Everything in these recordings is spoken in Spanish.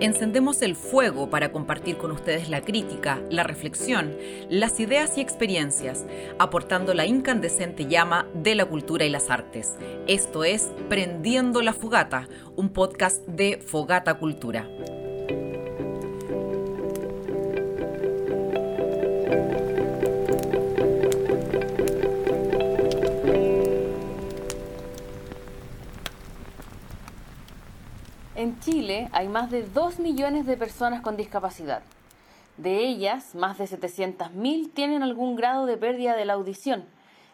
Encendemos el fuego para compartir con ustedes la crítica, la reflexión, las ideas y experiencias, aportando la incandescente llama de la cultura y las artes. Esto es Prendiendo la Fogata, un podcast de Fogata Cultura. Hay más de 2 millones de personas con discapacidad. De ellas, más de 700.000 tienen algún grado de pérdida de la audición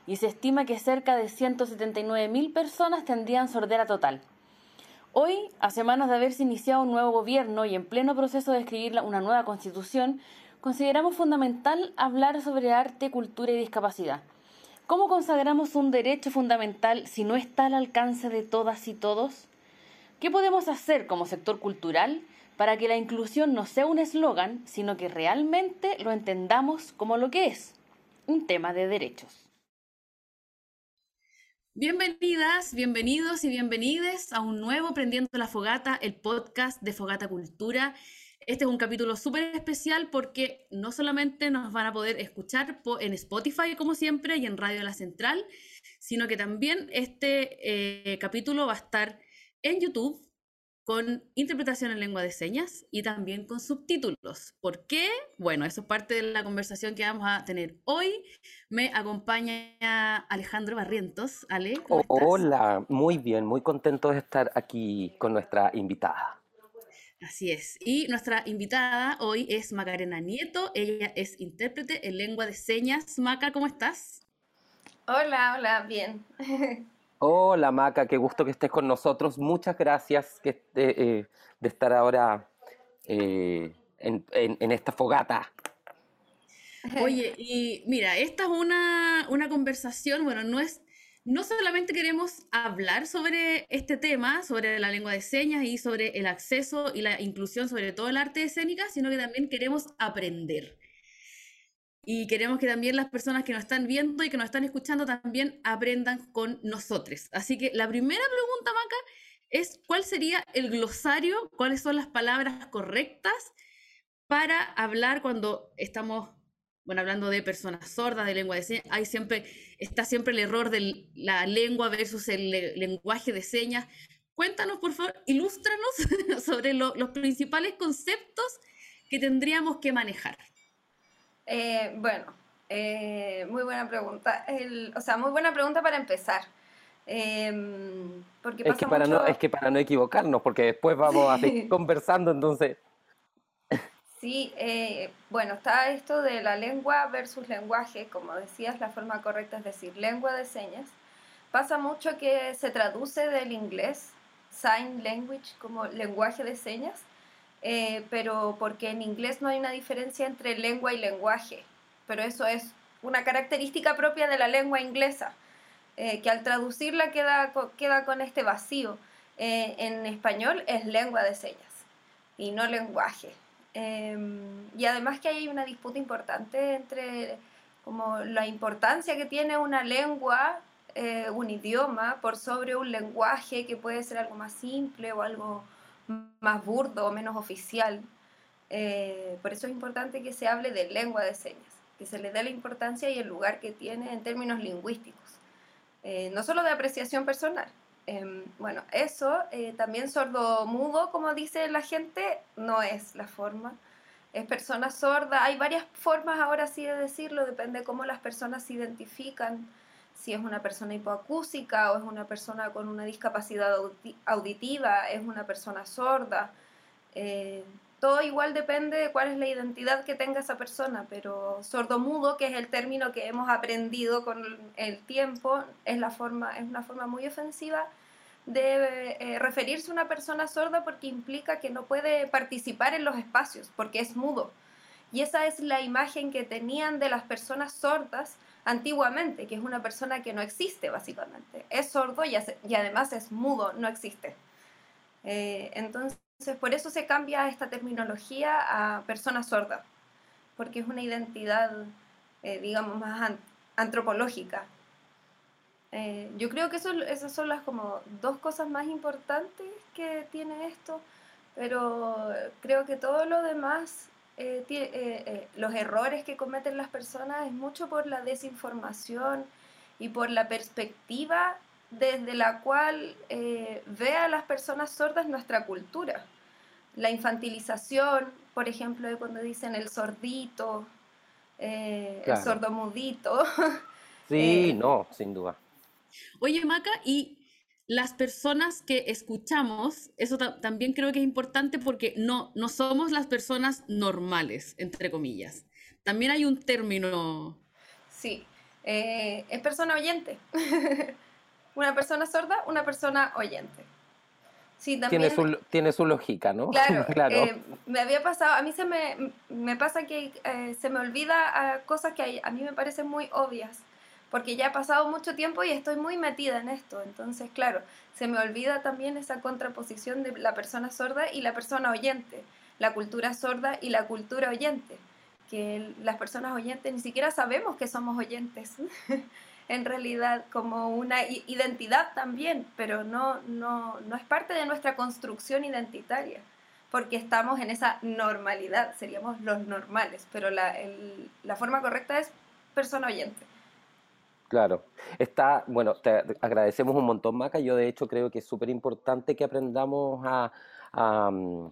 y se estima que cerca de 179.000 personas tendrían sordera total. Hoy, a semanas de haberse iniciado un nuevo gobierno y en pleno proceso de escribir una nueva constitución, consideramos fundamental hablar sobre arte, cultura y discapacidad. ¿Cómo consagramos un derecho fundamental si no está al alcance de todas y todos? ¿Qué podemos hacer como sector cultural para que la inclusión no sea un eslogan, sino que realmente lo entendamos como lo que es, un tema de derechos? Bienvenidas, bienvenidos y bienvenides a un nuevo Prendiendo la Fogata, el podcast de Fogata Cultura. Este es un capítulo súper especial porque no solamente nos van a poder escuchar en Spotify como siempre y en Radio La Central, sino que también este eh, capítulo va a estar en YouTube con interpretación en lengua de señas y también con subtítulos. ¿Por qué? Bueno, eso es parte de la conversación que vamos a tener hoy. Me acompaña Alejandro Barrientos. Ale, Hola, muy bien, muy contento de estar aquí con nuestra invitada. Así es. Y nuestra invitada hoy es Macarena Nieto. Ella es intérprete en lengua de señas. Maca, ¿cómo estás? Hola, hola, bien. Hola Maca, qué gusto que estés con nosotros. Muchas gracias que, eh, de estar ahora eh, en, esta fogata. Oye, y mira, esta es una, una, conversación, bueno, no es, no solamente queremos hablar sobre este tema, sobre la lengua de señas y sobre el acceso y la inclusión, sobre todo el arte escénica, sino que también queremos aprender y queremos que también las personas que nos están viendo y que nos están escuchando también aprendan con nosotros. Así que la primera pregunta, Maca, es cuál sería el glosario, cuáles son las palabras correctas para hablar cuando estamos, bueno, hablando de personas sordas, de lengua de señas, hay siempre, está siempre el error de la lengua versus el lenguaje de señas. Cuéntanos, por favor, ilústranos sobre los principales conceptos que tendríamos que manejar. Eh, bueno, eh, muy buena pregunta. o sea, muy buena pregunta para empezar. Em, porque es, que para no, es que para no equivocarnos, porque después vamos a seguir conversando, entonces... Sí, eh, bueno, está esto de la lengua versus lenguaje, como decías, la forma correcta es decir lengua de señas. Pasa mucho que se traduce del inglés, sign language, como lenguaje de señas, eh, pero porque en inglés no hay una diferencia entre lengua y lenguaje, pero eso es una característica propia de la lengua inglesa, eh, que al traducirla queda, queda con este vacío. Eh, en español es lengua de señas y no lenguaje. Em, y además que hay una disputa importante entre como la importancia que tiene una lengua, un idioma, por sobre un lenguaje que puede ser algo más simple o algo más burdo o menos oficial. Eh, por eso es importante que se hable de lengua de señas, que se le dé la importancia y el lugar que tiene en términos lingüísticos, eh, no solo de apreciación personal. Em, bueno, eso eh, también sordo-mudo, como dice la gente, no es la forma. Es persona sorda. Hay varias formas ahora sí de decirlo, depende de cómo las personas se identifican si es una persona hipoacúsica o es una persona con una discapacidad auditiva, es una persona sorda. Eh, todo igual depende de cuál es la identidad que tenga esa persona, pero sordo-mudo, que es el término que hemos aprendido con el tiempo, es, la forma, es una forma muy ofensiva de eh, referirse a una persona sorda porque implica que no puede participar en los espacios, porque es mudo. Y esa es la imagen que tenían de las personas sordas antiguamente, que es una persona que no existe básicamente. Es sordo y, además es mudo, no existe. Eh, entonces, por eso se cambia esta terminología a persona sorda, porque es una identidad, eh, digamos, más antropológica. Eh, yo creo que eso, esas son las como dos cosas más importantes que tiene esto, pero creo que todo lo demás, eh, los errores que cometen las personas es mucho por la desinformación y por la perspectiva desde la cual ve a las personas sordas nuestra cultura. La infantilización, por ejemplo, de cuando dicen el sordito, eh, el sordomudito. Sí, eh, no, sin duda. Oye, Maca, y las personas que escuchamos, eso también creo que es importante porque no, no somos las personas normales, entre comillas. También hay un término. Sí, eh, es persona oyente. una persona sorda, una persona oyente. Sí, también, tiene, su, tiene su lógica, ¿no? Claro, eh, me había pasado, a mí se me, me pasa que eh, se me olvida ah, cosas que a, mí me parecen muy obvias, porque ya ha pasado mucho tiempo y estoy muy metida en esto, entonces, claro, se me olvida también esa contraposición de la persona sorda y la persona oyente, la cultura sorda y la cultura oyente, que las personas oyentes ni siquiera sabemos que somos oyentes. en realidad como una identidad también, pero no, no, no es parte de nuestra construcción identitaria, porque estamos en esa normalidad, seríamos los normales, pero la, la forma correcta es persona oyente. Claro, está, bueno, te agradecemos un montón, Maca. Yo de hecho creo que es súper importante que aprendamos a, mm,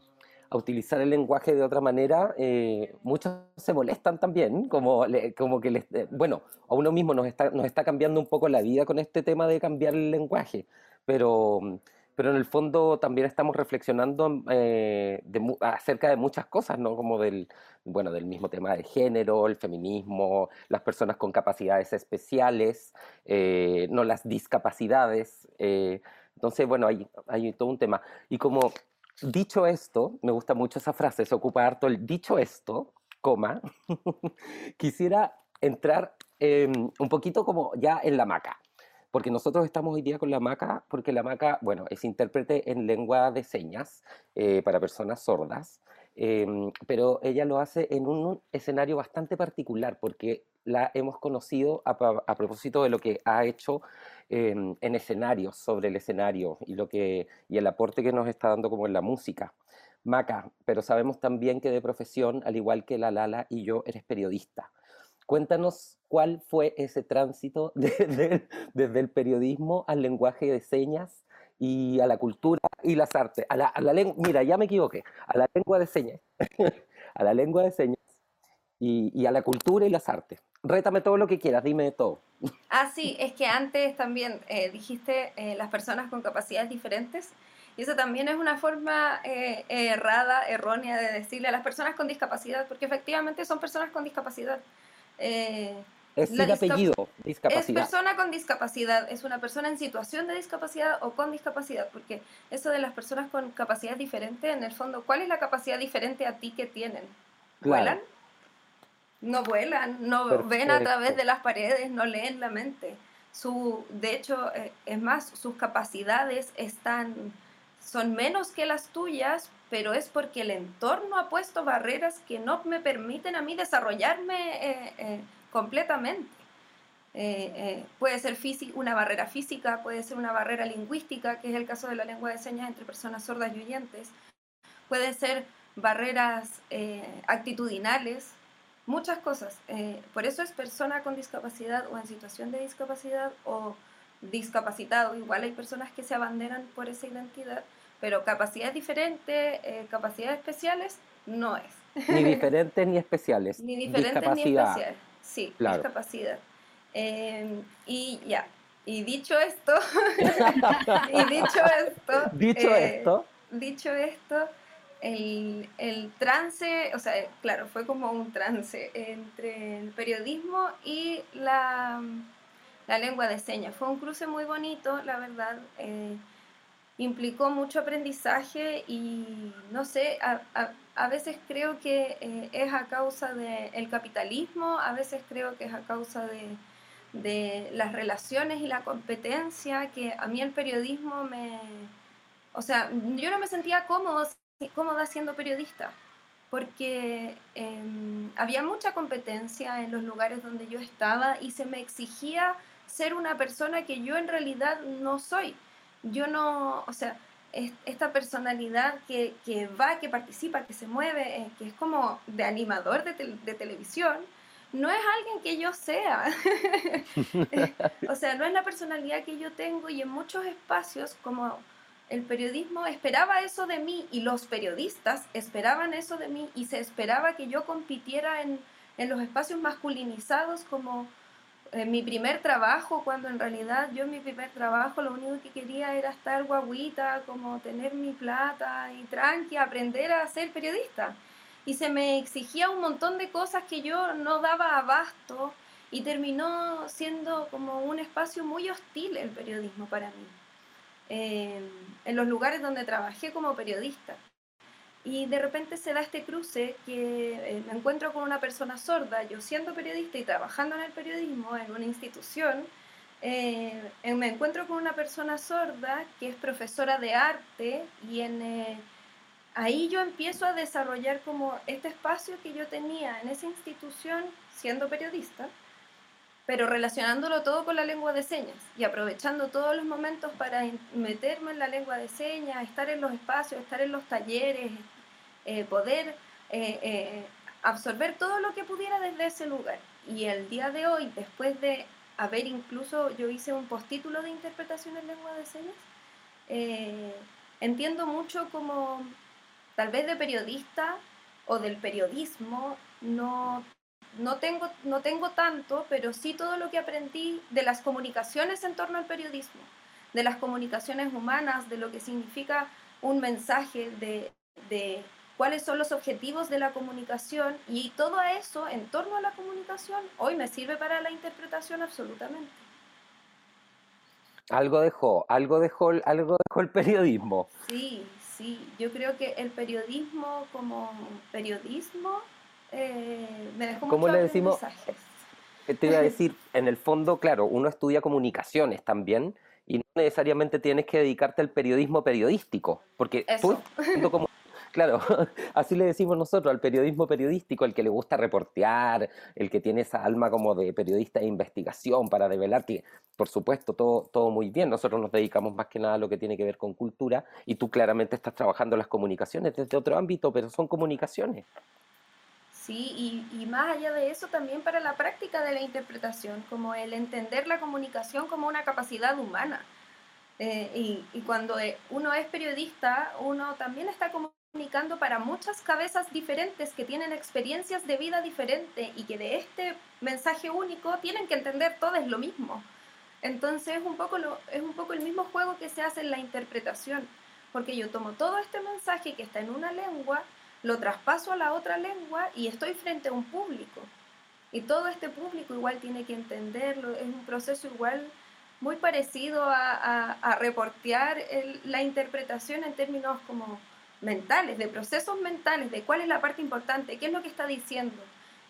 a utilizar el lenguaje de otra manera, eh, muchos se molestan también, como, como que les, eh, bueno, a uno mismo nos está, nos está cambiando un poco la vida con este tema de cambiar el lenguaje, pero, pero en el fondo también estamos reflexionando eh, acerca de muchas cosas, ¿no? Como del, bueno, del mismo tema de género, el feminismo, las personas con capacidades especiales, no las discapacidades. entonces, bueno, hay, hay todo un tema. Y como Dicho esto, me gusta mucho esa frase, se ocupa harto el dicho esto, coma, quisiera entrar un poquito como ya en la maca, porque nosotros estamos hoy día con la maca, porque la maca, bueno, es intérprete en lengua de señas eh, para personas sordas, em, pero ella lo hace en un escenario bastante particular, porque la hemos conocido a, propósito de lo que ha hecho en escenarios, sobre el escenario y, lo que, y el aporte que nos está dando como en la música. Maca, pero sabemos también que de profesión, al igual que la Lala y yo, eres periodista. Cuéntanos cuál fue ese tránsito desde, el periodismo al lenguaje de señas y a la cultura y las artes. A la, a la mira, ya me equivoqué, a la lengua de señas. a la lengua de señas y, a la cultura y las artes. Rétame todo lo que quieras, dime todo. Ah, sí, es que antes también eh, dijiste eh, las personas con capacidades diferentes. Y eso también es una forma eh, errada, errónea de decirle a las personas con discapacidad, porque efectivamente son personas con discapacidad. Es el apellido, discapacidad. Es persona con discapacidad, es una persona en situación de discapacidad o con discapacidad, porque eso de las personas con capacidades diferentes, en el fondo, ¿cuál es la capacidad diferente a ti que tienen? ¿Vuelan? no vuelan, no ven a través de las paredes, no leen la mente. Su, de hecho, eh, es más, sus capacidades están, son menos que las tuyas, pero es porque el entorno ha puesto barreras que no me permiten a mí desarrollarme eh, eh, completamente. puede ser una barrera física, puede ser una barrera lingüística, que es el caso de la lengua de señas entre personas sordas y oyentes, puede ser barreras actitudinales, muchas cosas. Eh, por eso es persona con discapacidad o en situación de discapacidad o discapacitado. Igual hay personas que se abanderan por esa identidad, pero capacidades diferentes, eh, capacidades especiales, no es. Ni diferentes ni especiales. Ni diferentes ni especiales. Sí, discapacidad. Em, y ya, y dicho esto, y dicho esto, dicho eh, esto, dicho esto, el, trance, o sea, claro, fue como un trance entre el periodismo y la, lengua de señas. Fue un cruce muy bonito, la verdad. Eh, implicó mucho aprendizaje y no sé, a, veces creo que eh, es a causa del capitalismo, a veces creo que es a causa de, de las relaciones y la competencia, que a mí el periodismo me... O sea, yo no me sentía cómodo cómoda siendo periodista, porque em, había mucha competencia en los lugares donde yo estaba y se me exigía ser una persona que yo en realidad no soy. Yo no, o sea, esta personalidad que, que va, que participa, que se mueve, eh, que es como de animador de, de televisión, no es alguien que yo sea. o sea, no es la personalidad que yo tengo y en muchos espacios como el periodismo esperaba eso de mí y los periodistas esperaban eso de mí y se esperaba que yo compitiera en, en los espacios masculinizados como en mi primer trabajo, cuando en realidad yo en mi primer trabajo lo único que quería era estar guaguita, como tener mi plata y tranqui, aprender a ser periodista. Y se me exigía un montón de cosas que yo no daba abasto y terminó siendo como un espacio muy hostil el periodismo para mí, eh, en los lugares donde trabajé como periodista. Y de repente se da este cruce que eh, me encuentro con una persona sorda, yo siendo periodista y trabajando en el periodismo en una institución, eh, me encuentro con una persona sorda que es profesora de arte y en, eh, ahí yo empiezo a desarrollar como este espacio que yo tenía en esa institución siendo periodista, pero relacionándolo todo con la lengua de señas y aprovechando todos los momentos para meterme en la lengua de señas, estar en los espacios, estar en los talleres, eh, poder eh, eh, absorber todo lo que pudiera desde ese lugar. Y el día de hoy, después de haber incluso, yo hice un postítulo de interpretación en lengua de señas, entiendo mucho como tal vez de periodista o del periodismo, no, no, tengo, no tengo tanto, pero sí todo lo que aprendí de las comunicaciones en torno al periodismo, de las comunicaciones humanas, de lo que significa un mensaje, de, de cuáles son los objetivos de la comunicación y todo eso en torno a la comunicación hoy me sirve para la interpretación absolutamente. Algo dejó, algo dejó, algo dejó el periodismo. Sí, sí, yo creo que el periodismo como periodismo eh, me dejó ¿Cómo le decimos? Eh, te iba a decir, en el fondo, claro, uno estudia comunicaciones también y no necesariamente tienes que dedicarte al periodismo periodístico, porque tú, como Claro, así le decimos nosotros al periodismo periodístico, el que le gusta reportear, el que tiene esa alma como de periodista de investigación para develar por supuesto, todo, todo muy bien. Nosotros nos dedicamos más que nada a lo que tiene que ver con cultura y tú claramente estás trabajando las comunicaciones desde otro ámbito, pero son comunicaciones. Sí, y, más allá de eso, también para la práctica de la interpretación, como el entender la comunicación como una capacidad humana. Eh, y, y, cuando eh, uno es periodista, uno también está como comunicando para muchas cabezas diferentes que tienen experiencias de vida diferentes y que de este mensaje único tienen que entender todo es lo mismo. Entonces es un, poco es un poco el mismo juego que se hace en la interpretación, porque yo tomo todo este mensaje que está en una lengua, lo traspaso a la otra lengua y estoy frente a un público. Y todo este público igual tiene que entenderlo, es un proceso igual muy parecido a, reportear la interpretación en términos como mentales, de procesos mentales, de cuál es la parte importante, qué es lo que está diciendo,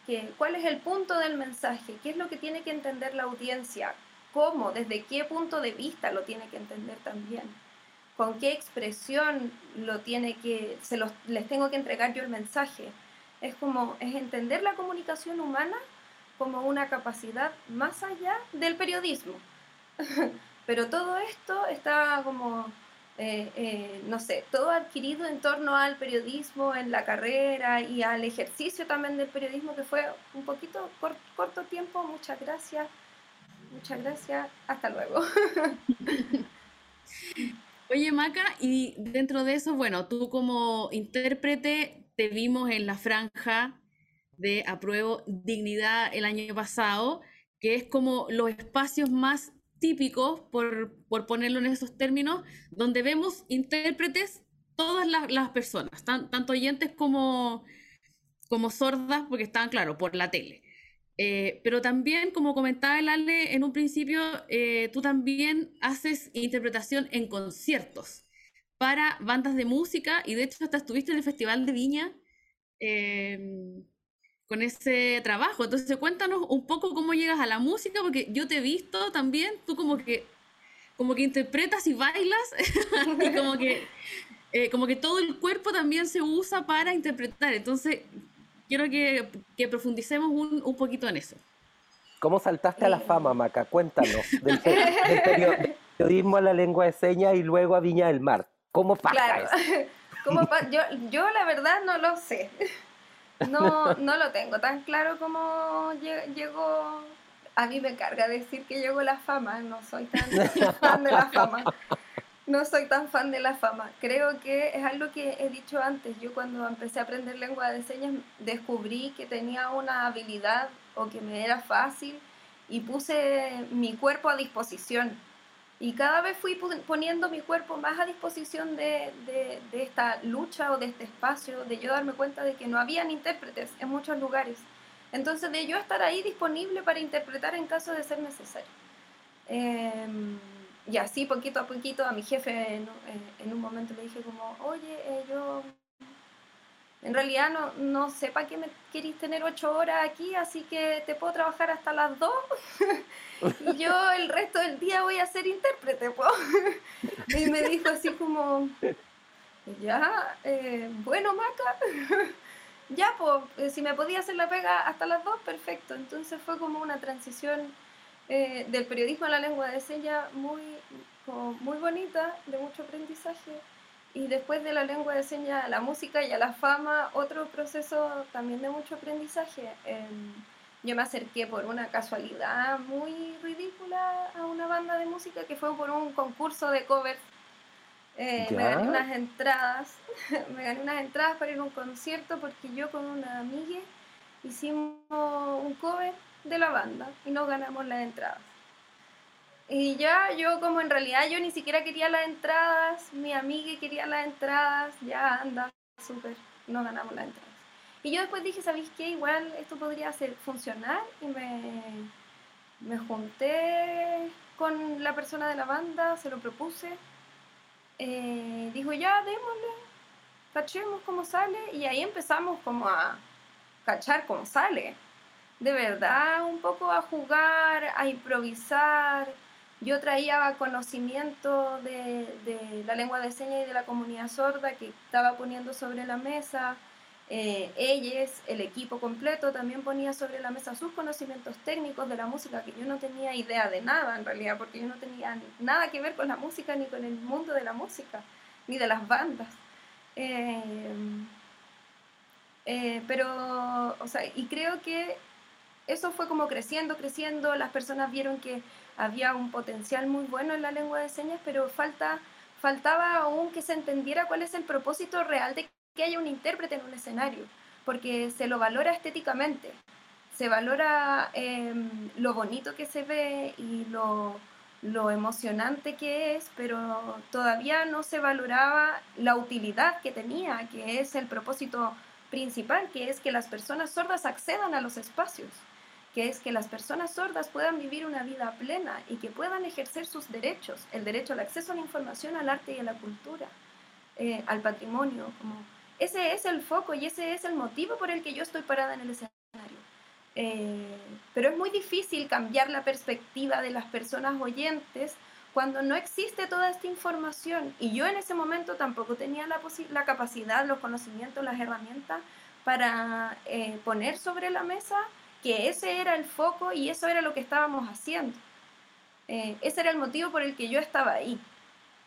que, cuál es el punto del mensaje, qué es lo que tiene que entender la audiencia, cómo, desde qué punto de vista lo tiene que entender también, con qué expresión lo tiene que, se los, les tengo que entregar yo el mensaje. Es como, es entender la comunicación humana como una capacidad más allá del periodismo. Pero todo esto está como eh, eh, no sé, todo adquirido en torno al periodismo en la carrera y al ejercicio también del periodismo, que fue un poquito corto tiempo. Muchas gracias. Muchas gracias. Hasta luego. Oye, Maca, y dentro de eso, bueno, tú como intérprete te vimos en la franja de Apruebo Dignidad el año pasado, que es como los espacios más típicos, por, por, ponerlo en esos términos, donde vemos intérpretes todas las, las personas, tanto oyentes como, como sordas, porque estaban, claro, por la tele. Eh, pero también, como comentaba el Ale en un principio, eh, tú también haces interpretación en conciertos para bandas de música y de hecho hasta estuviste en el Festival de Viña. Eh, con ese trabajo. Entonces, cuéntanos un poco cómo llegas a la música, porque yo te he visto también, tú como que, como que interpretas y bailas, y como que, eh, como que todo el cuerpo también se usa para interpretar. Entonces, quiero que, que profundicemos un, un, poquito en eso. ¿Cómo saltaste a la fama, Maca? Cuéntanos. Del, periodismo a la lengua de señas y luego a Viña del Mar. ¿Cómo pasa eso? yo, yo la verdad no lo sé. No, no lo tengo tan claro como llegó. A mí me carga decir que llegó la fama, no soy tan fan de la fama. No soy tan fan de la fama. Creo que es algo que he dicho antes. Yo cuando empecé a aprender lengua de señas descubrí que tenía una habilidad o que me era fácil y puse mi cuerpo a disposición. Y cada vez fui poniendo mi cuerpo más a disposición de, de, esta lucha o de este espacio, de yo darme cuenta de que no habían intérpretes en muchos lugares. Entonces, de yo estar ahí disponible para interpretar en caso de ser necesario. Eh, y así, poquito a poquito, a mi jefe en, en un momento le dije como, oye, eh, yo en realidad no, no sé para qué me queréis tener ocho horas aquí, así que te puedo trabajar hasta las dos y yo el resto del día voy a ser intérprete. pues. y me dijo así como, ya, eh, bueno, Maca, ya, pues si me podía hacer la pega hasta las dos, perfecto. Entonces fue como una transición eh, del periodismo a la lengua de señas muy, muy bonita, de mucho aprendizaje y después de la lengua de señas a la música y a la fama, otro proceso también de mucho aprendizaje. Em, yo me acerqué por una casualidad muy ridícula a una banda de música que fue por un concurso de covers. Eh, me gané unas entradas, me gané unas entradas para ir a un concierto porque yo con una amiga hicimos un cover de la banda y nos ganamos las entradas. Y ya yo como en realidad yo ni siquiera quería las entradas, mi amiga quería las entradas, ya anda, súper, no ganamos las entradas. Y yo después dije, ¿sabéis qué? Igual esto podría hacer funcionar y me, me junté con la persona de la banda, se lo propuse. Eh, dijo, ya, démosle, cachemos cómo sale y ahí empezamos como a cachar cómo sale. De verdad, un poco a jugar, a improvisar, yo traía conocimiento de, la lengua de señas y de la comunidad sorda que estaba poniendo sobre la mesa. Eh, ellos, el equipo completo, también ponía sobre la mesa sus conocimientos técnicos de la música, que yo no tenía idea de nada en realidad, porque yo no tenía nada que ver con la música ni con el mundo de la música, ni de las bandas. Eh, eh, pero, o sea, y creo que eso fue como creciendo, creciendo, las personas vieron que había un potencial muy bueno en la lengua de señas, pero falta, faltaba aún que se entendiera cuál es el propósito real de que haya un intérprete en un escenario, porque se lo valora estéticamente, se valora em, lo bonito que se ve y lo, lo emocionante que es, pero todavía no se valoraba la utilidad que tenía, que es el propósito principal, que es que las personas sordas accedan a los espacios que es que las personas sordas puedan vivir una vida plena y que puedan ejercer sus derechos, el derecho al acceso a la información, al arte y a la cultura, eh, al patrimonio. Ese es el foco y ese es el motivo por el que yo estoy parada en el escenario. Eh, pero es muy difícil cambiar la perspectiva de las personas oyentes cuando no existe toda esta información. Y yo en ese momento tampoco tenía la, la capacidad, los conocimientos, las herramientas para eh, poner sobre la mesa que ese era el foco y eso era lo que estábamos haciendo. Eh, ese era el motivo por el que yo estaba ahí.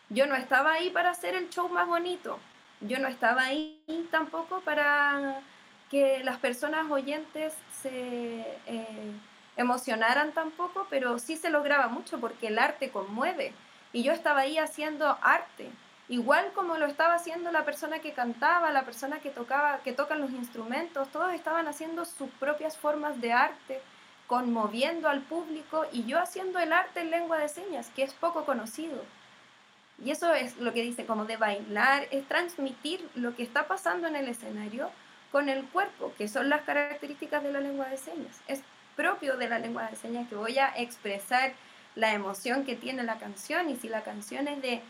Yo no estaba ahí para hacer el show más bonito. Yo no estaba ahí tampoco para que las personas oyentes se eh, emocionaran tampoco, pero sí se lograba mucho porque el arte conmueve. Y yo estaba ahí haciendo arte. Igual como lo estaba haciendo la persona que cantaba, la persona que tocaba, que tocan los instrumentos, todos estaban haciendo sus propias formas de arte, conmoviendo al público y yo haciendo el arte en lengua de señas, que es poco conocido. Y eso es lo que dice como de bailar, es transmitir lo que está pasando en el escenario con el cuerpo, que son las características de la lengua de señas. Es propio de la lengua de señas que voy a expresar la emoción que tiene la canción y si la canción es de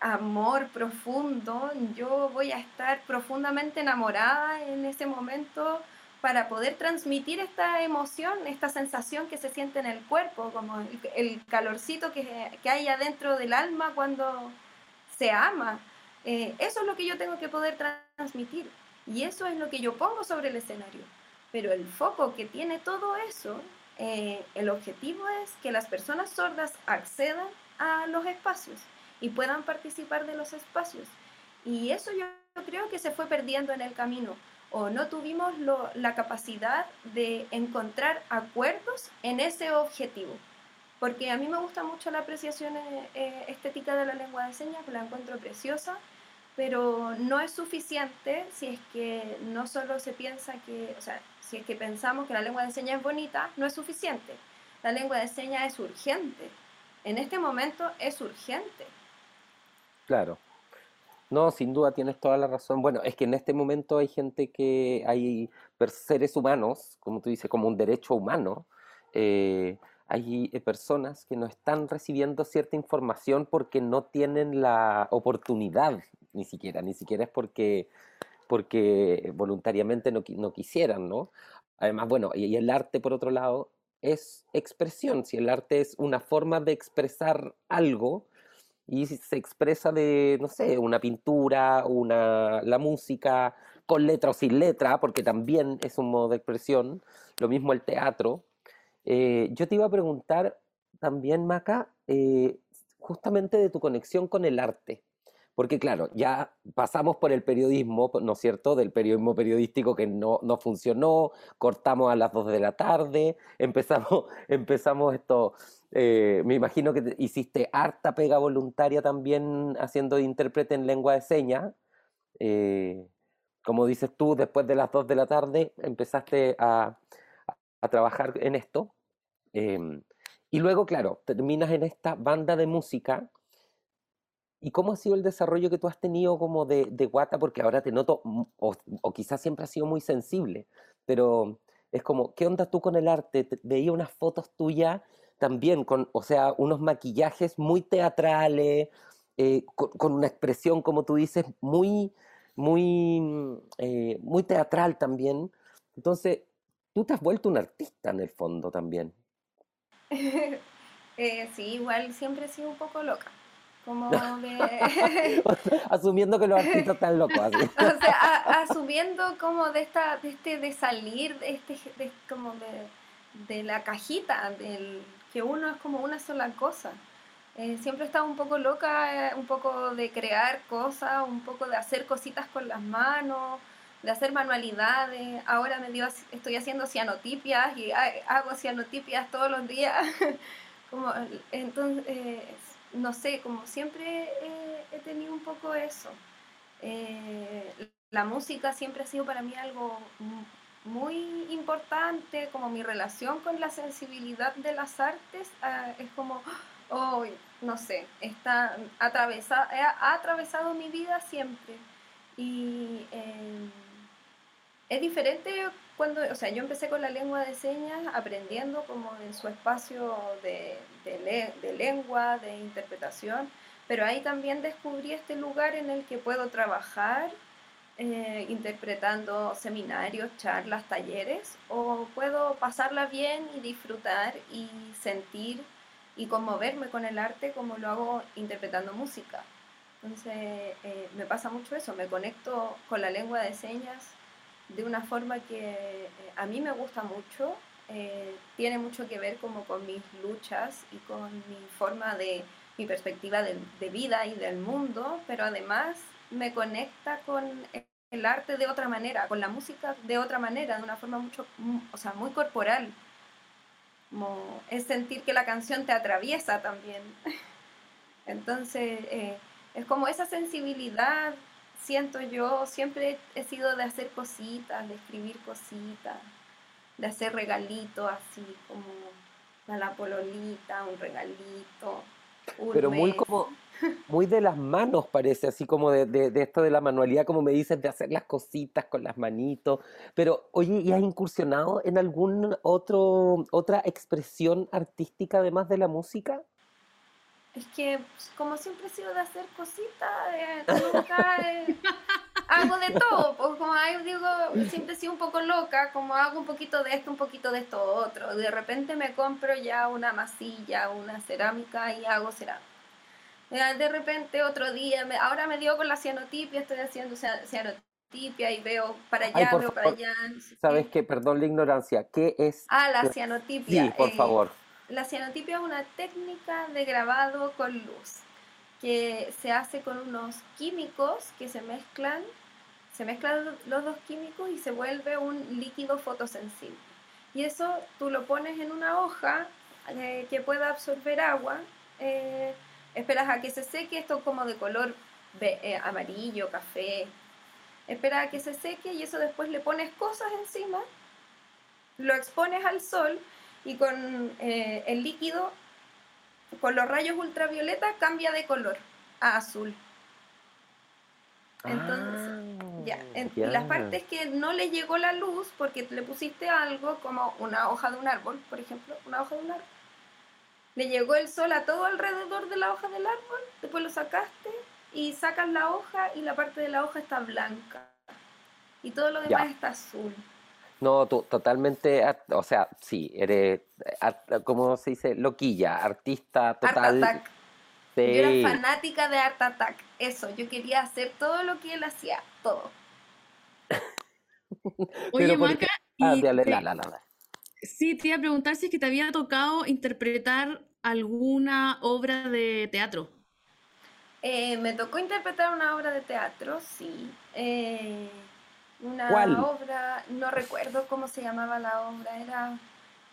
amor profundo, yo voy a estar profundamente enamorada en ese momento para poder transmitir esta emoción, esta sensación que se siente en el cuerpo, como el, calorcito que, hay adentro del alma cuando se ama. Eh, eso es lo que yo tengo que poder transmitir y eso es lo que yo pongo sobre el escenario. Pero el foco que tiene todo eso eh, el objetivo es que las personas sordas accedan a los espacios y puedan participar de los espacios. Y eso yo creo que se fue perdiendo en el camino o no tuvimos la capacidad de encontrar acuerdos en ese objetivo. Porque a mí me gusta mucho la apreciación eh, eh, estética de la lengua de señas, la encuentro preciosa, pero no es suficiente si es que no solo se piensa que, o sea, si es que pensamos que la lengua de señas es bonita, no es suficiente. La lengua de señas es urgente. En este momento es urgente. Claro. No, sin duda tienes toda la razón. Bueno, es que en este momento hay gente que hay seres humanos, como tú dices, como un derecho humano. Eh, hay eh, personas que no están recibiendo cierta información porque no tienen la oportunidad, ni siquiera, ni siquiera es porque, porque voluntariamente no, no quisieran, ¿no? Además, bueno, y el arte, por otro lado, es expresión. Si el arte es una forma de expresar algo, y se expresa de, no sé, una pintura, una, la música, con letra o sin letra, porque también es un modo de expresión, lo mismo el teatro. Eh, yo te iba a preguntar también, Maca, eh, justamente de tu conexión con el arte. Porque claro, ya pasamos por el periodismo, ¿no es cierto? Del periodismo periodístico que no, no funcionó, cortamos a las 2 de la tarde, empezamos, empezamos esto, eh, me imagino que hiciste harta pega voluntaria también haciendo de intérprete en lengua de señas. Eh, como dices tú, después de las 2 de la tarde empezaste a, a trabajar en esto. Em, y luego, claro, terminas en esta banda de música ¿Y cómo ha sido el desarrollo que tú has tenido como de, de guata? Porque ahora te noto, mm, o, quizás siempre has sido muy sensible, pero es como, ¿qué onda tú con el arte? veía unas fotos tuyas también, con, o sea, unos maquillajes muy teatrales, eh, con, una expresión, como tú dices, muy, muy, mm, eh, muy teatral también. Entonces, tú te has vuelto un artista en el fondo también. Eh, sí, igual siempre he sido un poco loca como asumiendo que los artistas están locos así. o sea asumiendo como de esta de este de salir de este de, como de, de, la cajita del que uno es como una sola cosa. Eh, siempre he estado un poco loca eh, un poco de crear cosas un poco de hacer cositas con las manos de hacer manualidades. Ahora me dio estoy haciendo cianotipias y hago cianotipias todos los días. Como entonces no sé, como siempre he tenido un poco eso. Eh, la música siempre ha sido para mí algo muy importante, como mi relación con la sensibilidad de las artes ah, es como, oh, no sé, está atravesado, ha, atravesado mi vida siempre. Y eh, es diferente cuando, o sea, yo empecé con la lengua de señas aprendiendo como en su espacio de, de, lengua, de interpretación, pero ahí también descubrí este lugar en el que puedo trabajar eh, interpretando seminarios, charlas, talleres, o puedo pasarla bien y disfrutar y sentir y conmoverme con el arte como lo hago interpretando música. Entonces eh, me pasa mucho eso, me conecto con la lengua de señas de una forma que eh, a mí me gusta mucho, eh, tiene mucho que ver como con mis luchas y con mi forma de, mi perspectiva de, vida y del mundo, pero además me conecta con el arte de otra manera, con la música de otra manera, de una forma mucho, o sea, muy corporal. Es sentir que la canción te atraviesa también. Entonces, eh, es como esa sensibilidad siento yo, siempre he sido de hacer cositas, de escribir cositas, de hacer regalitos así como a la pololita, un regalito. Pero muy como, muy de las manos parece, así como de, de, esto de la manualidad, como me dices, de hacer las cositas con las manitos. Pero, oye, ¿y has incursionado en algún otro, otra expresión artística además de la música? Es que, pues, como siempre he sido de hacer cositas, nunca eh, hago de todo. Pues, como ahí digo, siempre he sido un poco loca, como hago un poquito de esto, un poquito de esto otro. De repente me compro ya una masilla, una cerámica y hago cerámica. De repente otro día, me, ahora me dio con la cianotipia, estoy haciendo cianotipia y veo para allá, veo para allá. ¿Sabes qué? Perdón la ignorancia. ¿Qué es? Ah, la cianotipia. Sí, por eh, favor. La cianotipia es una técnica de grabado con luz que se hace con unos químicos que se mezclan, se mezclan los dos químicos y se vuelve un líquido fotosensible. Y eso tú lo pones en una hoja eh, que pueda absorber agua, eh, esperas a que se seque, esto como de color eh, amarillo, café, esperas a que se seque y eso después le pones cosas encima, lo expones al sol y con el líquido con los rayos ultravioleta cambia de color a azul. Entonces, ya, ah, en las partes que no le llegó la luz porque le pusiste algo como una hoja de un árbol, por ejemplo, una hoja de un árbol. Le llegó el sol a todo alrededor de la hoja del árbol, después lo sacaste y sacas la hoja y la parte de la hoja está blanca y todo lo demás está azul. No, totalmente, o sea, sí, eres, ¿cómo se dice? Loquilla, artista total. Art Attack. Yo era fanática de Art Attack, eso, yo quería hacer todo lo que él hacía, todo. Oye, Maca, ah, sí, te iba a preguntar si es que te había tocado interpretar alguna obra de teatro. Eh, me tocó interpretar una obra de teatro, sí. Eh, una obra, no recuerdo cómo se llamaba la obra, era,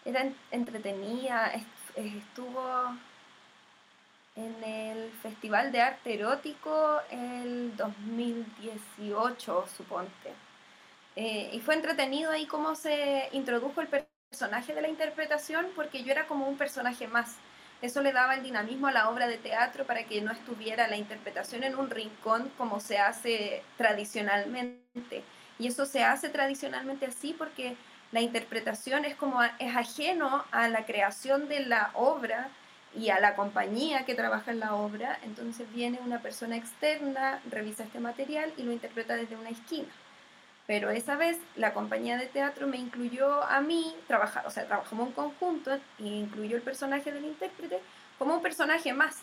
era entretenida, estuvo en el Festival de Arte Erótico el 2018, suponte. Eh, y fue entretenido ahí cómo se introdujo el personaje de la interpretación, porque yo era como un personaje más. Eso le daba el dinamismo a la obra de teatro para que no estuviera la interpretación en un rincón como se hace tradicionalmente y eso se hace tradicionalmente así porque la interpretación es como es ajeno a la creación de la obra y a la compañía que trabaja en la obra, entonces viene una persona externa, revisa este material y lo interpreta desde una esquina. Pero esa vez la compañía de teatro me incluyó a mí, trabajar, o sea, trabajamos en conjunto e incluyó el personaje del intérprete como un personaje más.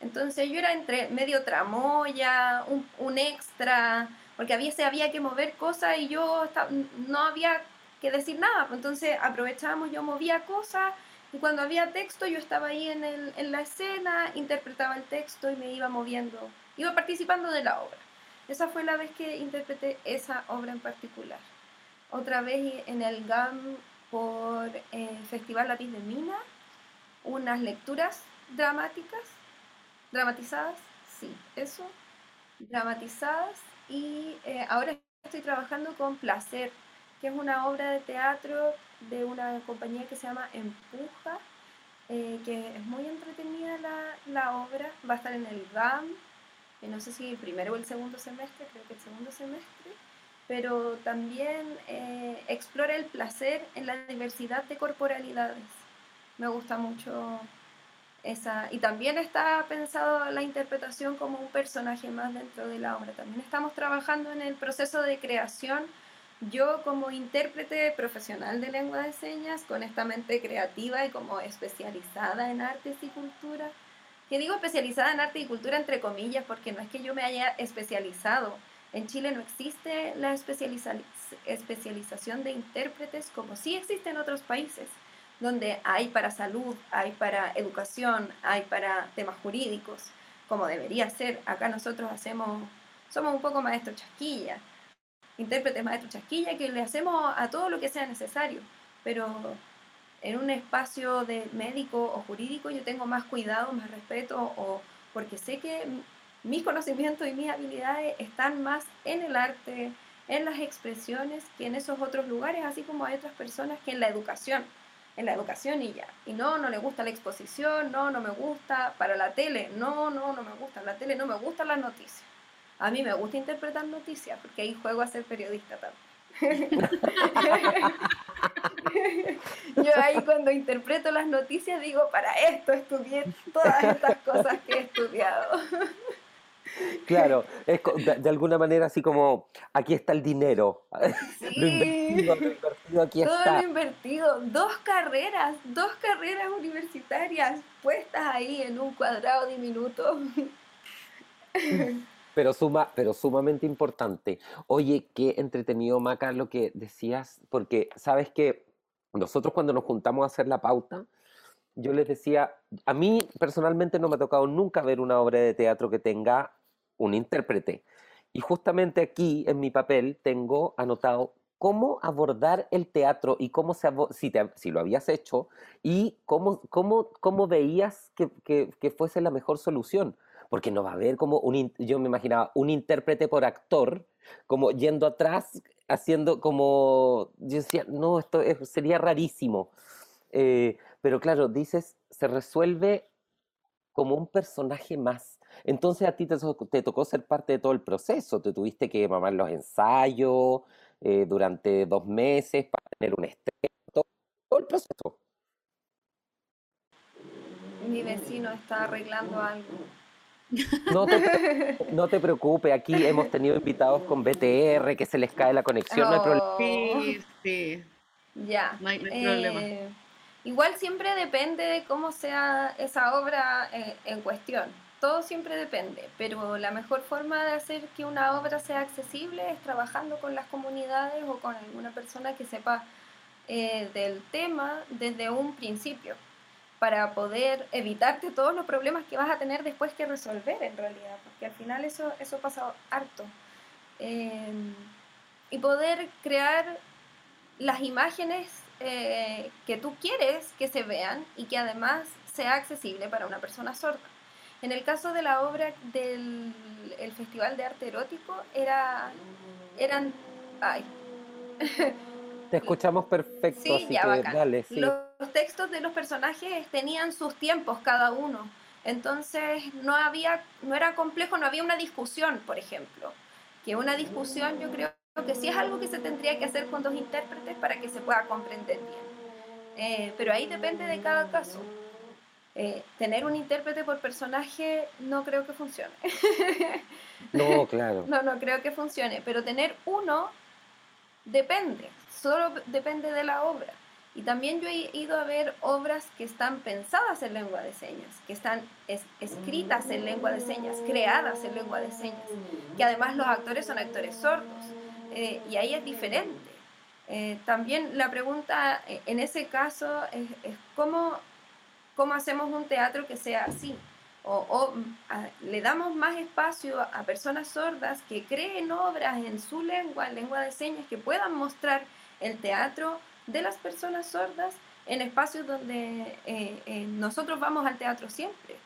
Entonces yo era entre medio tramoya, un, un extra, porque a veces había que mover cosas y yo no había que decir nada, entonces aprovechábamos, yo movía cosas y cuando había texto yo estaba ahí en, el, en la escena, interpretaba el texto y me iba moviendo, iba participando de la obra. Esa fue la vez que interpreté esa obra en particular. Otra vez en el GAM por eh, Festival Lápiz de Mina, unas lecturas dramáticas, dramatizadas, sí, eso, dramatizadas y eh, ahora estoy trabajando con Placer, que es una obra de teatro de una compañía que se llama Empuja, eh, que es muy entretenida la, la, obra, va a estar en el GAM, eh, no sé si el primero o el segundo semestre, creo que el segundo semestre, pero también explora el placer en la diversidad de corporalidades. Me gusta mucho y también está pensado la interpretación como un personaje más dentro de la obra. También estamos trabajando en el proceso de creación. Yo como intérprete profesional de lengua de señas, con esta mente creativa y como especializada en artes y cultura, que digo especializada en arte y cultura entre comillas, porque no es que yo me haya especializado. En Chile no existe la especialización de intérpretes como sí existe en otros países donde hay para salud, hay para educación, hay para temas jurídicos, como debería ser. Acá nosotros hacemos, somos un poco maestro chasquilla, intérpretes maestro chasquilla, que le hacemos a todo lo que sea necesario, pero en un espacio de médico o jurídico yo tengo más cuidado, más respeto, o porque sé que mis conocimientos y mis habilidades están más en el arte, en las expresiones, que en esos otros lugares, así como hay otras personas que en la educación en la educación y ya. Y no, no le gusta la exposición, no, no me gusta para la tele, no, no, no me gusta la tele, no me gustan las noticias. A mí me gusta interpretar noticias porque ahí juego a ser periodista también. Yo ahí cuando interpreto las noticias digo, para esto estudié todas estas cosas que he estudiado. Claro, es de, alguna manera así como, aquí está el dinero. Sí. lo invertido, aquí Todo está. lo invertido, dos carreras, dos carreras universitarias puestas ahí en un cuadrado diminuto. Pero, suma, pero sumamente importante. Oye, qué entretenido, Maca, lo que decías, porque sabes que nosotros cuando nos juntamos a hacer la pauta, yo les decía, a mí personalmente no me ha tocado nunca ver una obra de teatro que tenga un intérprete. Y justamente aquí en mi papel tengo anotado cómo abordar el teatro y cómo si, lo habías hecho y cómo, cómo, cómo veías que, que, que, fuese la mejor solución. Porque no va a haber como un, yo me imaginaba, un intérprete por actor, como yendo atrás, haciendo como, yo decía, no, esto sería rarísimo. Eh, pero claro, dices, se resuelve como un personaje más. Entonces a ti te, te, tocó ser parte de todo el proceso, te tuviste que mamar los ensayos eh, durante dos meses para tener un estreno, todo, el proceso. Mi vecino está arreglando algo. No te, no te preocupes, aquí hemos tenido invitados con BTR, que se les cae la conexión, no hay problema. Oh. Sí, sí. Ya. No hay, no hay problema. Eh, Igual siempre depende de cómo sea esa obra eh, en, cuestión. Todo siempre depende, pero la mejor forma de hacer que una obra sea accesible es trabajando con las comunidades o con alguna persona que sepa eh, del tema desde un principio, para poder evitarte todos los problemas que vas a tener después que resolver en realidad, porque al final eso, eso pasa harto. Eh, y poder crear las imágenes eh, que tú quieres que se vean y que además sea accesible para una persona sorda. En el caso de la obra del el Festival de Arte Erótico, era, eran... Ay. Te escuchamos perfecto, sí, ya, dale, sí. Los textos de los personajes tenían sus tiempos cada uno. Entonces no había, no era complejo, no había una discusión, por ejemplo. Que una discusión yo creo que sí es algo que se tendría que hacer con dos intérpretes para que se pueda comprender bien. Eh, pero ahí depende de cada caso. Eh, tener un intérprete por personaje no creo que funcione. no, claro. No, no creo que funcione, pero tener uno depende, solo depende de la obra. Y también yo he ido a ver obras que están pensadas en lengua de señas, que están escritas en lengua de señas, creadas en lengua de señas, que además los actores son actores sordos. Eh, y ahí es diferente. Eh, también la pregunta en ese caso es, cómo, cómo, hacemos un teatro que sea así. O, le damos más espacio a personas sordas que creen obras en su lengua, en lengua de señas, que puedan mostrar el teatro de las personas sordas en espacios donde nosotros vamos al teatro siempre.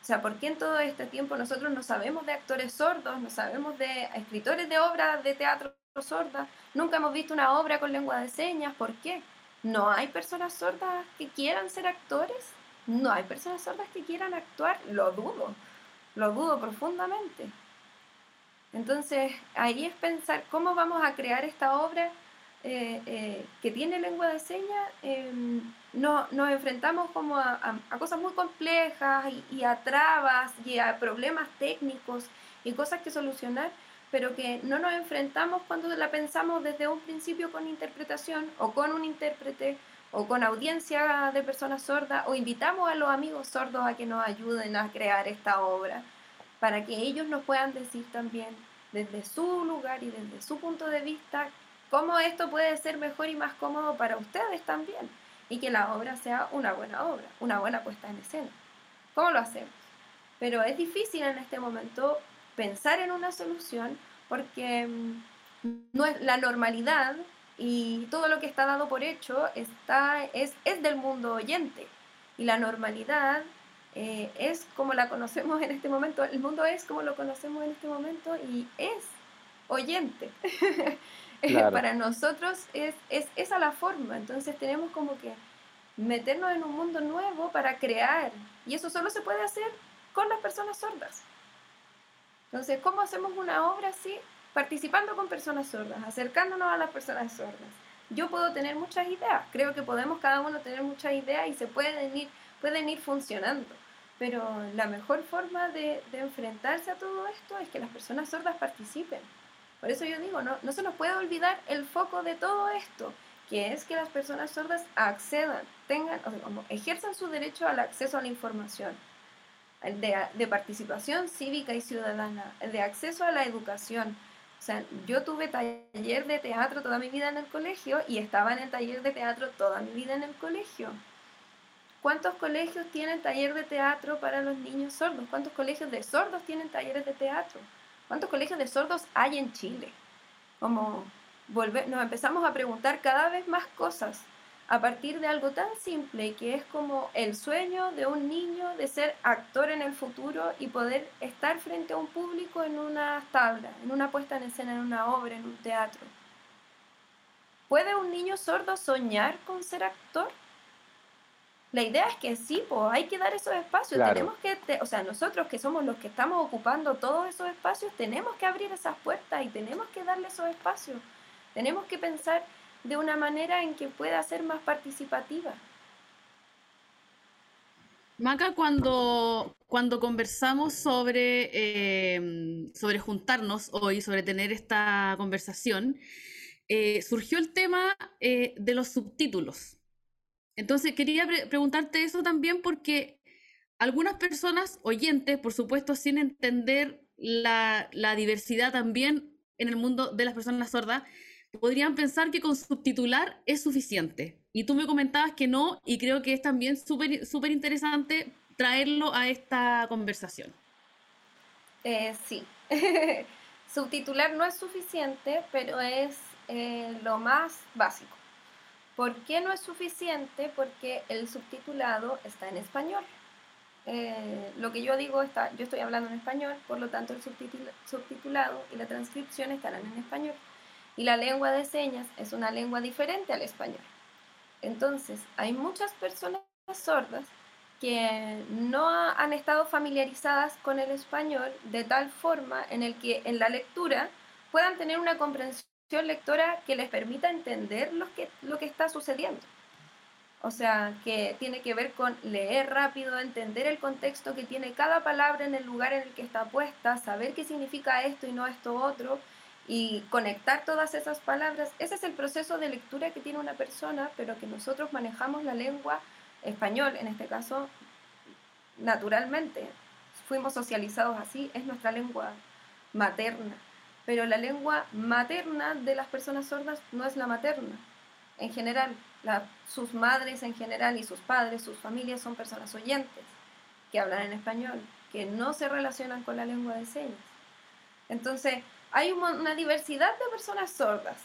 O sea, ¿por qué en todo este tiempo nosotros no sabemos de actores sordos, no sabemos de escritores de obras de teatro sordas, nunca hemos visto una obra con lengua de señas, ¿por qué? ¿No hay personas sordas que quieran ser actores? ¿No hay personas sordas que quieran actuar? Lo dudo, lo dudo profundamente. Entonces, ahí es pensar cómo vamos a crear esta obra eh, eh, que tiene lengua de señas. Em, no, nos enfrentamos como a, cosas muy complejas y a trabas y a problemas técnicos y cosas que solucionar pero que no nos enfrentamos cuando la pensamos desde un principio con interpretación o con un intérprete o con audiencia de personas sordas o invitamos a los amigos sordos a que nos ayuden a crear esta obra para que ellos nos puedan decir también desde su lugar y desde su punto de vista cómo esto puede ser mejor y más cómodo para ustedes también y que la obra sea una buena obra, una buena puesta en escena. ¿Cómo lo hacemos? Pero es difícil en este momento pensar en una solución porque mm, no es la normalidad y todo lo que está dado por hecho está, es, es del mundo oyente. Y la normalidad eh, es como la conocemos en este momento, el mundo es como lo conocemos en este momento y es oyente. Para nosotros es, es esa la forma, entonces tenemos como que meternos en un mundo nuevo para crear. Y eso solo se puede hacer con las personas sordas. Entonces, ¿cómo hacemos una obra así? Participando con personas sordas, acercándonos a las personas sordas. Yo puedo tener muchas ideas, creo que podemos cada uno tener muchas ideas y se pueden ir, pueden ir funcionando. Pero la mejor forma de, enfrentarse a todo esto es que las personas sordas participen. Por eso yo digo, no, se nos puede olvidar el foco de todo esto, que es que las personas sordas accedan, tengan, o sea, como ejerzan su derecho al acceso a la información de, participación cívica y ciudadana, de acceso a la educación. O sea, yo tuve taller de teatro toda mi vida en el colegio y estaba en el taller de teatro toda mi vida en el colegio. ¿Cuántos colegios tienen taller de teatro para los niños sordos? ¿Cuántos colegios de sordos tienen talleres de teatro? ¿Cuántos colegios de sordos hay en Chile? Como volver, nos empezamos a preguntar cada vez más cosas a partir de algo tan simple que es como el sueño de un niño de ser actor en el futuro y poder estar frente a un público en una tabla, en una puesta en escena, en una obra, en un teatro. ¿Puede un niño sordo soñar con ser actor? La idea es que sí, pues hay que dar esos espacios. Tenemos que, o sea, nosotros que somos los que estamos ocupando todos esos espacios, tenemos que abrir esas puertas y tenemos que darle esos espacios. Tenemos que pensar de una manera en que pueda ser más participativa. Maca, cuando, cuando conversamos sobre, eh, sobre juntarnos hoy, sobre tener esta conversación, eh, surgió el tema eh, de los subtítulos. Entonces, quería preguntarte eso también porque algunas personas, oyentes, por supuesto, sin entender la, la diversidad también en el mundo de las personas sordas, podrían pensar que con subtitular es suficiente. Y tú me comentabas que no, y creo que es también súper interesante traerlo a esta conversación. Eh, sí, subtitular no es suficiente, pero es eh, lo más básico. ¿Por qué no es suficiente? Porque el subtitulado está en español. Eh, lo que yo digo está, yo estoy hablando en español, por lo tanto el subtitulado y la transcripción estarán en español. Y la lengua de señas es una lengua diferente al español. Entonces, hay muchas personas sordas que no han estado familiarizadas con el español de tal forma en el que en la lectura puedan tener una comprensión lectora que les permita entender lo que, lo que está sucediendo. O sea, que tiene que ver con leer rápido, entender el contexto que tiene cada palabra en el lugar en el que está puesta, saber qué significa esto y no esto otro, y conectar todas esas palabras. Ese es el proceso de lectura que tiene una persona, pero que nosotros manejamos la lengua español, en este caso, naturalmente. Fuimos socializados así, es nuestra lengua materna. Pero la lengua materna de las personas sordas no es la materna. En general, sus madres en general y sus padres, sus familias son personas oyentes que hablan en español, que no se relacionan con la lengua de señas. Entonces, hay una diversidad de personas sordas.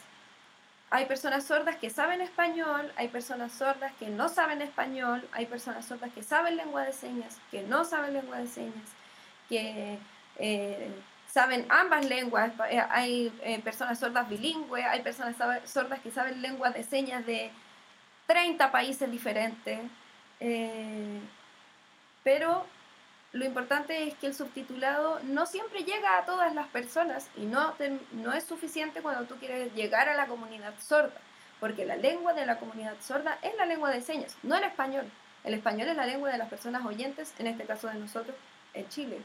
Hay personas sordas que saben español, hay personas sordas que no saben español, hay personas sordas que saben lengua de señas, que no saben lengua de señas, que eh, saben ambas lenguas, eh, hay eh, personas sordas bilingües, hay personas sordas que saben lenguas de señas de 30 países diferentes, pero lo importante es que el subtitulado no siempre llega a todas las personas y no, no es suficiente cuando tú quieres llegar a la comunidad sorda, porque la lengua de la comunidad sorda es la lengua de señas, no el español. El español es la lengua de las personas oyentes, en este caso de nosotros, en Chile.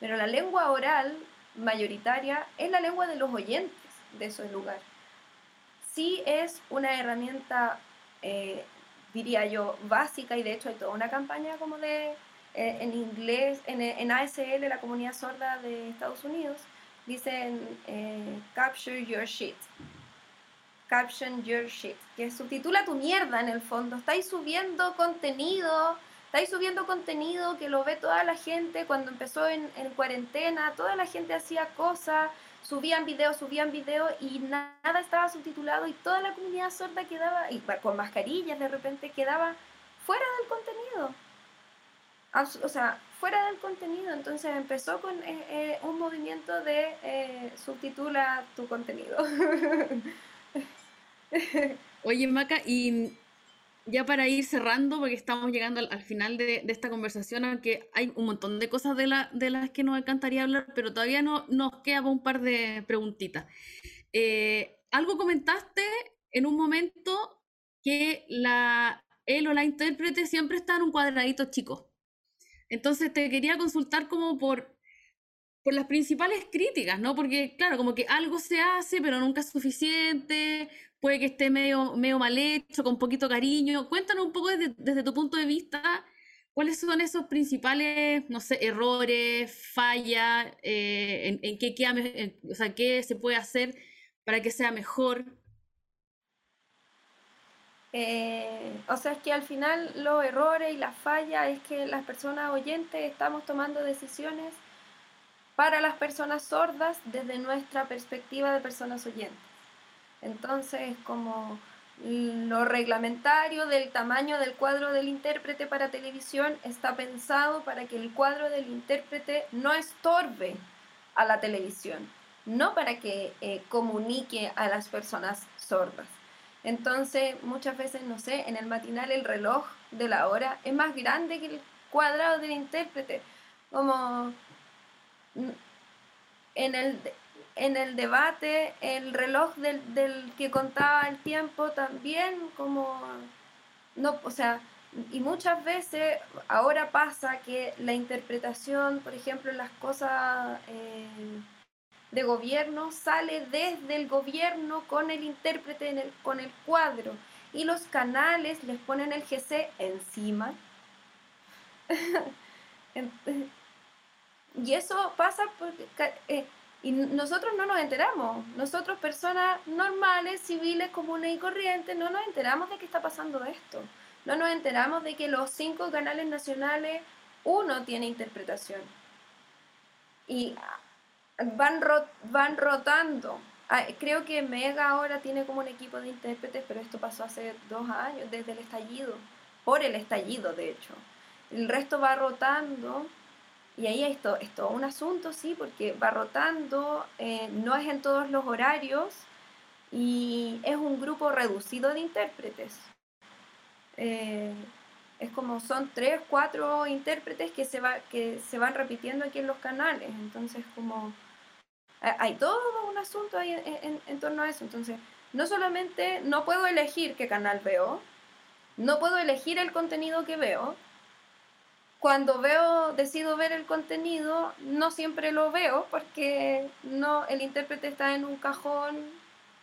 Pero la lengua oral mayoritaria es la lengua de los oyentes de ese lugar. Sí es una herramienta, eh, diría yo, básica y de hecho hay toda una campaña como de eh, en inglés, en, en, ASL, la comunidad sorda de Estados Unidos, dicen eh, capture your shit. Caption your shit, que subtitula tu mierda en el fondo. Estáis subiendo contenido, estáis subiendo contenido que lo ve toda la gente cuando empezó en, en cuarentena, toda la gente hacía cosas, subían videos, subían videos y nada estaba subtitulado y toda la comunidad sorda quedaba, y con mascarillas de repente quedaba fuera del contenido o sea, fuera del contenido. Entonces empezó con eh, eh, un movimiento de eh, subtitula tu contenido. Oye, Maca, y ya para ir cerrando, porque estamos llegando al, final de, esta conversación, aunque hay un montón de cosas de, la, de las que nos encantaría hablar, pero todavía no, nos queda un par de preguntitas. algo comentaste en un momento que la, él o la intérprete siempre está en un cuadradito chico. Entonces te quería consultar como por, por las principales críticas, ¿no? Porque, claro, como que algo se hace, pero nunca es suficiente, puede que esté medio, medio mal hecho, con poquito cariño. Cuéntanos un poco desde, tu punto de vista, ¿Cuáles son esos principales, no sé, errores, fallas, eh, en, qué, sea, qué se puede hacer para que sea mejor? Eh, o sea, es que al final los errores y las fallas es que las personas oyentes estamos tomando decisiones para las personas sordas desde nuestra perspectiva de personas oyentes. Entonces, como lo reglamentario del tamaño del cuadro del intérprete para televisión está pensado para que el cuadro del intérprete no estorbe a la televisión, no para que eh, comunique a las personas sordas. Entonces, muchas veces, no sé, en el matinal el reloj de la hora es más grande que el cuadrado del intérprete. Como en el, en el debate, el reloj del, del, que contaba el tiempo también, como, no, o sea, y muchas veces ahora pasa que la interpretación, por ejemplo, las cosas eh, de gobierno sale desde el gobierno con el intérprete con el cuadro y los canales les ponen el GC encima. y eso pasa porque eh, y nosotros no nos enteramos. Nosotros, personas normales, civiles, comunes y corrientes, no nos enteramos de que está pasando esto. No nos enteramos de que los cinco canales nacionales, uno tiene interpretación. Y van, van rotando. Ah, creo que Mega ahora tiene como un equipo de intérpretes, pero esto pasó hace dos años, desde el estallido, por el estallido, de hecho. El resto va rotando y ahí esto, esto un asunto, sí, porque va rotando, eh, no es en todos los horarios y es un grupo reducido de intérpretes. Eh, es como son tres, cuatro intérpretes que se, va, que se van repitiendo aquí en los canales. Entonces, como hay todo un asunto ahí en, torno a eso. Entonces, no solamente no puedo elegir qué canal veo, no puedo elegir el contenido que veo, cuando veo, decido ver el contenido, no siempre lo veo porque no, el intérprete está en un cajón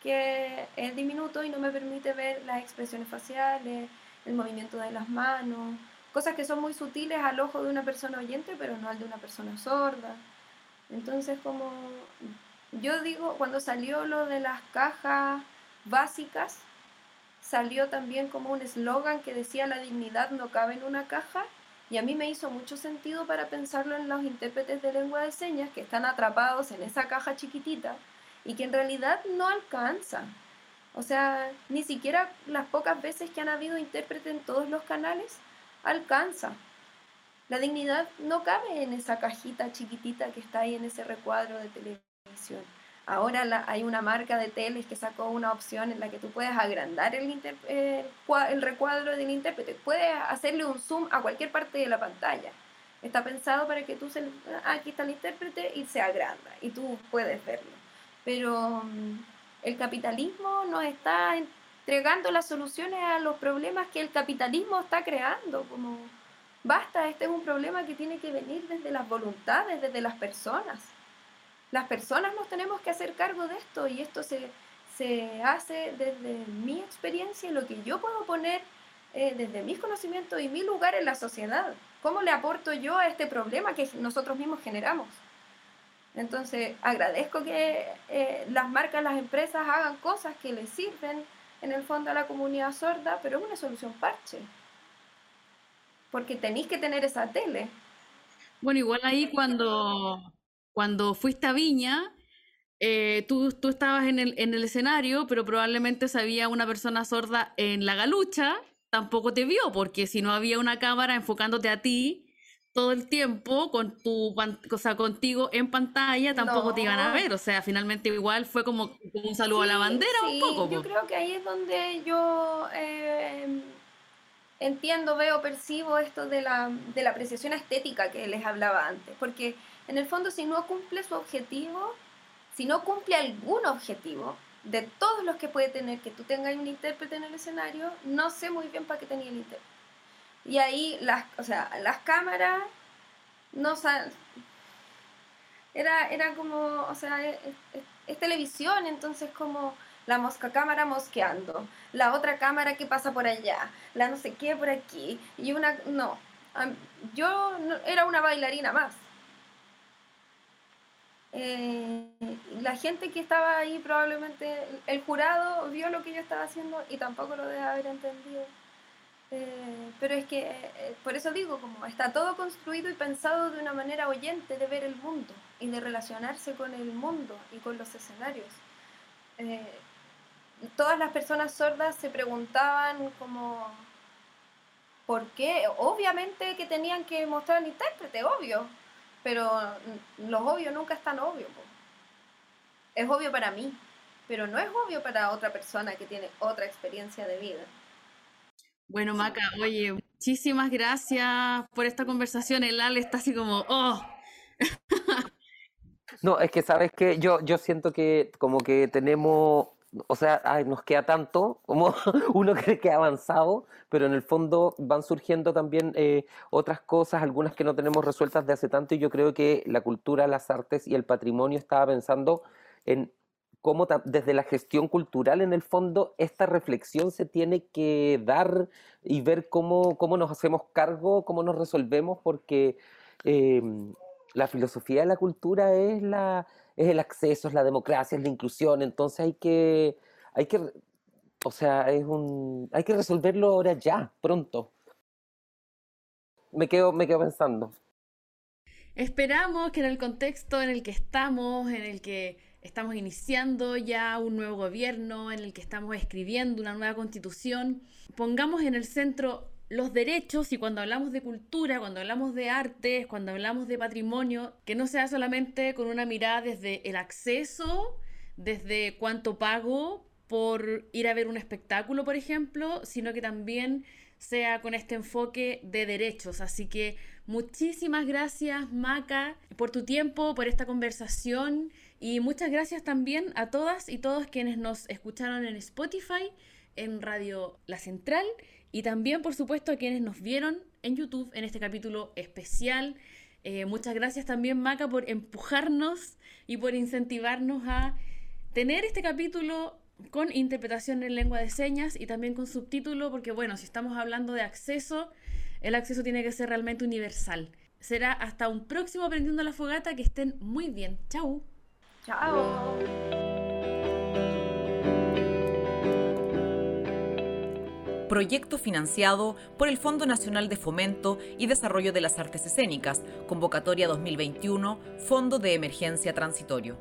que es diminuto y no me permite ver las expresiones faciales, el movimiento de las manos, cosas que son muy sutiles al ojo de una persona oyente, pero no al de una persona sorda. Entonces, como yo digo, cuando salió lo de las cajas básicas, salió también como un eslogan que decía la dignidad no cabe en una caja y a mí me hizo mucho sentido para pensarlo en los intérpretes de lengua de señas que están atrapados en esa caja chiquitita y que en realidad no alcanzan. O sea, ni siquiera las pocas veces que han habido intérpretes en todos los canales alcanza. La dignidad no cabe en esa cajita chiquitita que está ahí en ese recuadro de televisión. Ahora hay una marca de teles que sacó una opción en la que tú puedes agrandar el, el, recuadro del intérprete. Puedes hacerle un zoom a cualquier parte de la pantalla. Está pensado para que tú se... Ah, aquí está el intérprete y se agranda y tú puedes verlo. Pero mm, el capitalismo nos está entregando las soluciones a los problemas que el capitalismo está creando. Como, basta, este es un problema que tiene que venir desde las voluntades, desde las personas las personas nos tenemos que hacer cargo de esto y esto se, hace desde mi experiencia y lo que yo puedo poner eh, desde mis conocimientos y mi lugar en la sociedad. ¿Cómo le aporto yo a este problema que nosotros mismos generamos? Entonces, agradezco que eh, las marcas, las empresas hagan cosas que les sirven en el fondo a la comunidad sorda, pero es una solución parche. Porque tenéis que tener esa tele. Bueno, igual ahí cuando cuando fuiste a Viña, eh, tú, tú, estabas en el, en el escenario, pero probablemente si había una persona sorda en la galucha, tampoco te vio, porque si no había una cámara enfocándote a ti todo el tiempo, con tu, o sea, contigo en pantalla, tampoco te iban a ver. O sea, finalmente igual fue como, un saludo a la bandera un poco. Yo creo que ahí es donde yo eh, entiendo, veo, percibo esto de la, de la apreciación estética que les hablaba antes, porque en el fondo si no cumple su objetivo, si no cumple algún objetivo de todos los que puede tener, que tú tengas un intérprete en el escenario, no sé muy bien para qué tenía el intérprete. Y ahí las, o sea, las cámaras no era, era como, o sea, es, es, televisión, entonces como la mosca cámara mosqueando, la otra cámara que pasa por allá, la no sé qué por aquí, y una, no, yo era una bailarina más. Eh, la gente que estaba ahí probablemente, el jurado vio lo que yo estaba haciendo y tampoco lo debe haber entendido. Eh, pero es que, eh, por eso digo, como está todo construido y pensado de una manera oyente de ver el mundo y de relacionarse con el mundo y con los escenarios. Todas las personas sordas se preguntaban como, ¿por qué? Obviamente que tenían que mostrar al intérprete, obvio, pero lo obvio nunca es tan obvio. Es obvio para mí, pero no es obvio para otra persona que tiene otra experiencia de vida. Bueno, Maca, oye, muchísimas gracias por esta conversación. El Ale está así como, oh. No, es que sabes que yo, yo siento que como que tenemos o sea, nos queda tanto, como uno cree que ha avanzado, pero en el fondo van surgiendo también eh, otras cosas, algunas que no tenemos resueltas de hace tanto, y yo creo que la cultura, las artes y el patrimonio estaba pensando en cómo desde la gestión cultural, en el fondo, esta reflexión se tiene que dar y ver cómo, cómo nos hacemos cargo, cómo nos resolvemos, porque em, la filosofía de la cultura es la es el acceso, es la democracia, es la inclusión, entonces hay que, hay que, o sea, es un, hay que resolverlo ahora ya, pronto. Me quedo, me quedo pensando. Esperamos que en el contexto en el que estamos, en el que estamos iniciando ya un nuevo gobierno, en el que estamos escribiendo una nueva constitución, pongamos en el centro los derechos y cuando hablamos de cultura, cuando hablamos de artes, cuando hablamos de patrimonio, que no sea solamente con una mirada desde el acceso, desde cuánto pago por ir a ver un espectáculo, por ejemplo, sino que también sea con este enfoque de derechos. Así que muchísimas gracias, Maca, por tu tiempo, por esta conversación y muchas gracias también a todas y todos quienes nos escucharon en Spotify, en Radio La Central y también, por supuesto, a quienes nos vieron en YouTube en este capítulo especial. Eh, muchas gracias también, Maca, por empujarnos y por incentivarnos a tener este capítulo con interpretación en lengua de señas y también con subtítulo, porque bueno, si estamos hablando de acceso, el acceso tiene que ser realmente universal. Será hasta un próximo Aprendiendo la Fogata, que estén muy bien. Chao. Chao. Proyecto financiado por el Fondo Nacional de Fomento y Desarrollo de las Artes Escénicas, convocatoria 2021, Fondo de Emergencia Transitorio.